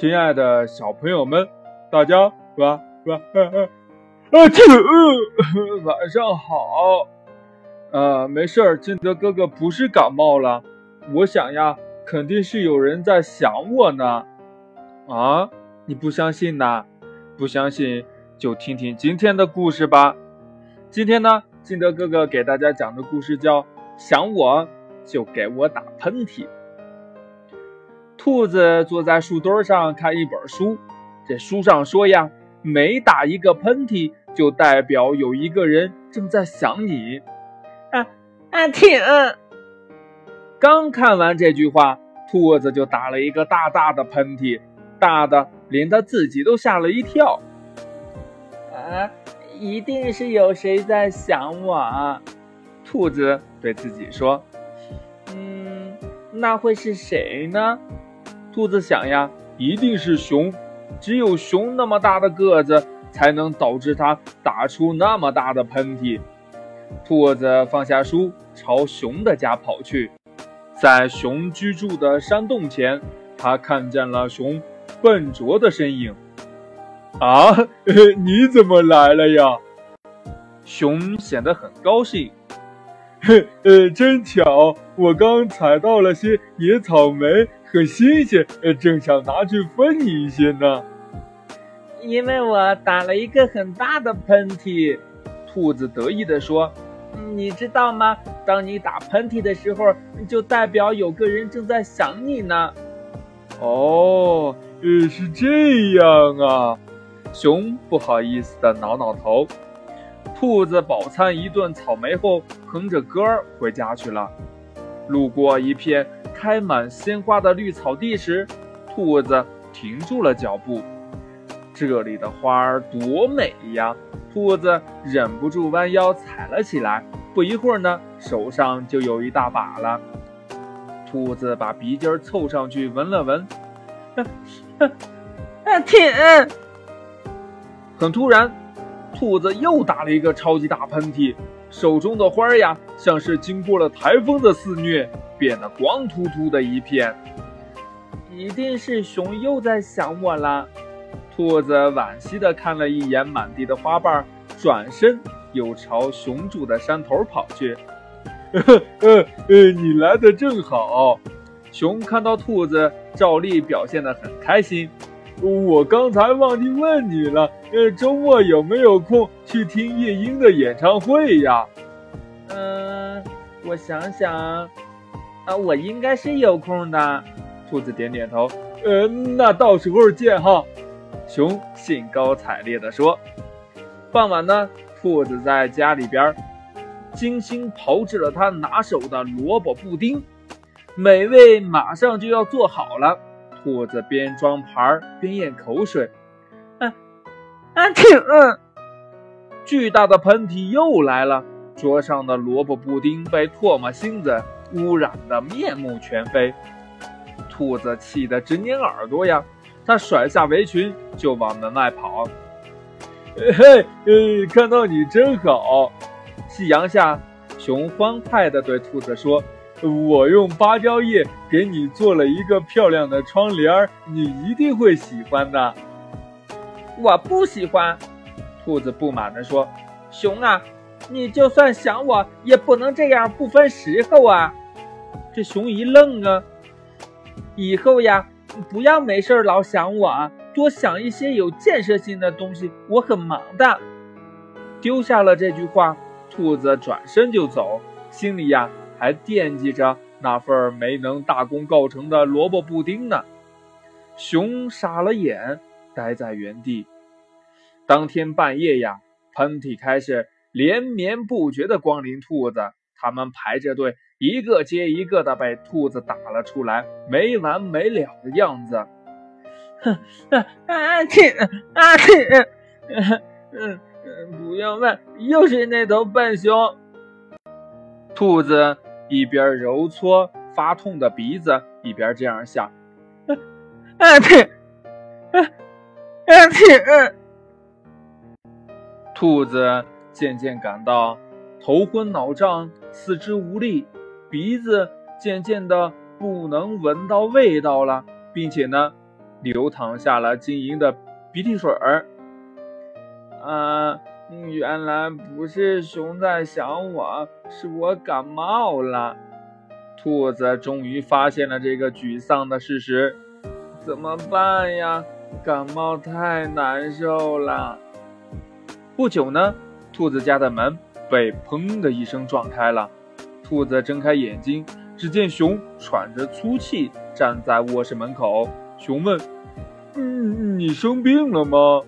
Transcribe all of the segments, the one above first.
亲爱的小朋友们，大家晚晚啊，这个 晚上好。呃，没事儿，金德哥哥不是感冒了。我想呀，肯定是有人在想我呢。啊，你不相信呐？不相信就听听今天的故事吧。今天呢，金德哥哥给大家讲的故事叫《想我就给我打喷嚏》。兔子坐在树墩上看一本书，这书上说呀，每打一个喷嚏，就代表有一个人正在想你。啊啊，挺！刚看完这句话，兔子就打了一个大大的喷嚏，大的连他自己都吓了一跳。啊，一定是有谁在想我啊！兔子对自己说：“嗯，那会是谁呢？”兔子想呀，一定是熊，只有熊那么大的个子，才能导致它打出那么大的喷嚏。兔子放下书，朝熊的家跑去。在熊居住的山洞前，他看见了熊笨拙的身影。啊，你怎么来了呀？熊显得很高兴。嘿 呃，真巧，我刚采到了些野草莓。很新鲜，正想拿去分你一些呢。因为我打了一个很大的喷嚏，兔子得意地说：“你知道吗？当你打喷嚏的时候，就代表有个人正在想你呢。”哦，呃，是这样啊。熊不好意思地挠挠头。兔子饱餐一顿草莓后，哼着歌儿回家去了。路过一片。开满鲜花的绿草地时，兔子停住了脚步。这里的花儿多美呀！兔子忍不住弯腰采了起来。不一会儿呢，手上就有一大把了。兔子把鼻尖凑上去闻了闻，啊，挺。很突然，兔子又打了一个超级大喷嚏，手中的花呀，像是经过了台风的肆虐。变得光秃秃的一片，一定是熊又在想我了。兔子惋惜地看了一眼满地的花瓣，转身又朝熊住的山头跑去。呃呃呃，你来的正好。熊看到兔子，照例表现得很开心。我刚才忘记问你了，呃，周末有没有空去听夜莺的演唱会呀？嗯，我想想。啊，我应该是有空的。兔子点点头。呃，那到时候见哈。熊兴高采烈地说。傍晚呢，兔子在家里边精心炮制了他拿手的萝卜布丁，美味马上就要做好了。兔子边装盘边咽口水。啊啊，挺。巨大的喷嚏又来了，桌上的萝卜布丁被唾沫星子。污染的面目全非，兔子气得直捏耳朵呀！它甩下围裙就往门外跑。嘿，呃，看到你真好。夕阳下，熊欢快地对兔子说：“我用芭蕉叶给你做了一个漂亮的窗帘，你一定会喜欢的。”我不喜欢，兔子不满地说：“熊啊，你就算想我，也不能这样不分时候啊！”这熊一愣啊，以后呀，不要没事老想我啊，多想一些有建设性的东西。我很忙的。丢下了这句话，兔子转身就走，心里呀还惦记着那份没能大功告成的萝卜布丁呢。熊傻了眼，呆在原地。当天半夜呀，喷嚏开始连绵不绝的光临兔子，他们排着队。一个接一个的被兔子打了出来，没完没了的样子。哼，阿嚏，阿嚏，嗯嗯，不要问，又是那头笨熊。兔子一边揉搓发痛的鼻子，一边这样想：阿嚏，阿阿嚏。兔子渐渐感到头昏脑胀，四肢无力。鼻子渐渐的不能闻到味道了，并且呢，流淌下了晶莹的鼻涕水儿。啊，原来不是熊在想我，是我感冒了。兔子终于发现了这个沮丧的事实，怎么办呀？感冒太难受了。不久呢，兔子家的门被砰的一声撞开了。兔子睁开眼睛，只见熊喘着粗气站在卧室门口。熊问：“嗯，你生病了吗？”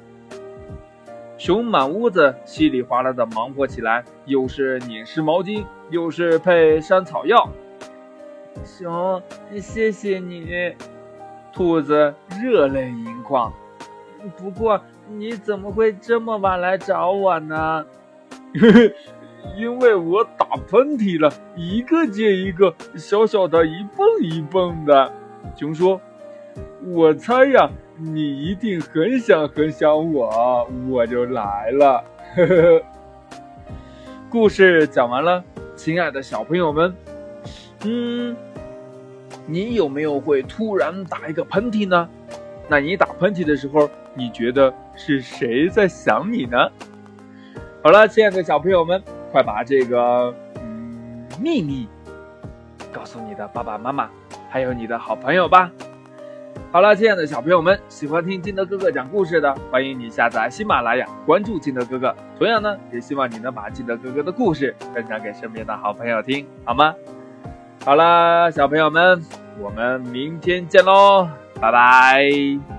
熊满屋子稀里哗啦的忙活起来，又是拧湿毛巾，又是配山草药。熊，谢谢你。兔子热泪盈眶。不过，你怎么会这么晚来找我呢？因为我打喷嚏了，一个接一个，小小的一蹦一蹦的。熊说：“我猜呀，你一定很想很想我，我就来了。”呵呵呵。故事讲完了，亲爱的小朋友们，嗯。你有没有会突然打一个喷嚏呢？那你打喷嚏的时候，你觉得是谁在想你呢？好了，亲爱的小朋友们，快把这个嗯秘密告诉你的爸爸妈妈，还有你的好朋友吧。好了，亲爱的小朋友们，喜欢听金德哥哥讲故事的，欢迎你下载喜马拉雅，关注金德哥哥。同样呢，也希望你能把金德哥哥的故事分享给身边的好朋友听，好吗？好了，小朋友们，我们明天见喽，拜拜。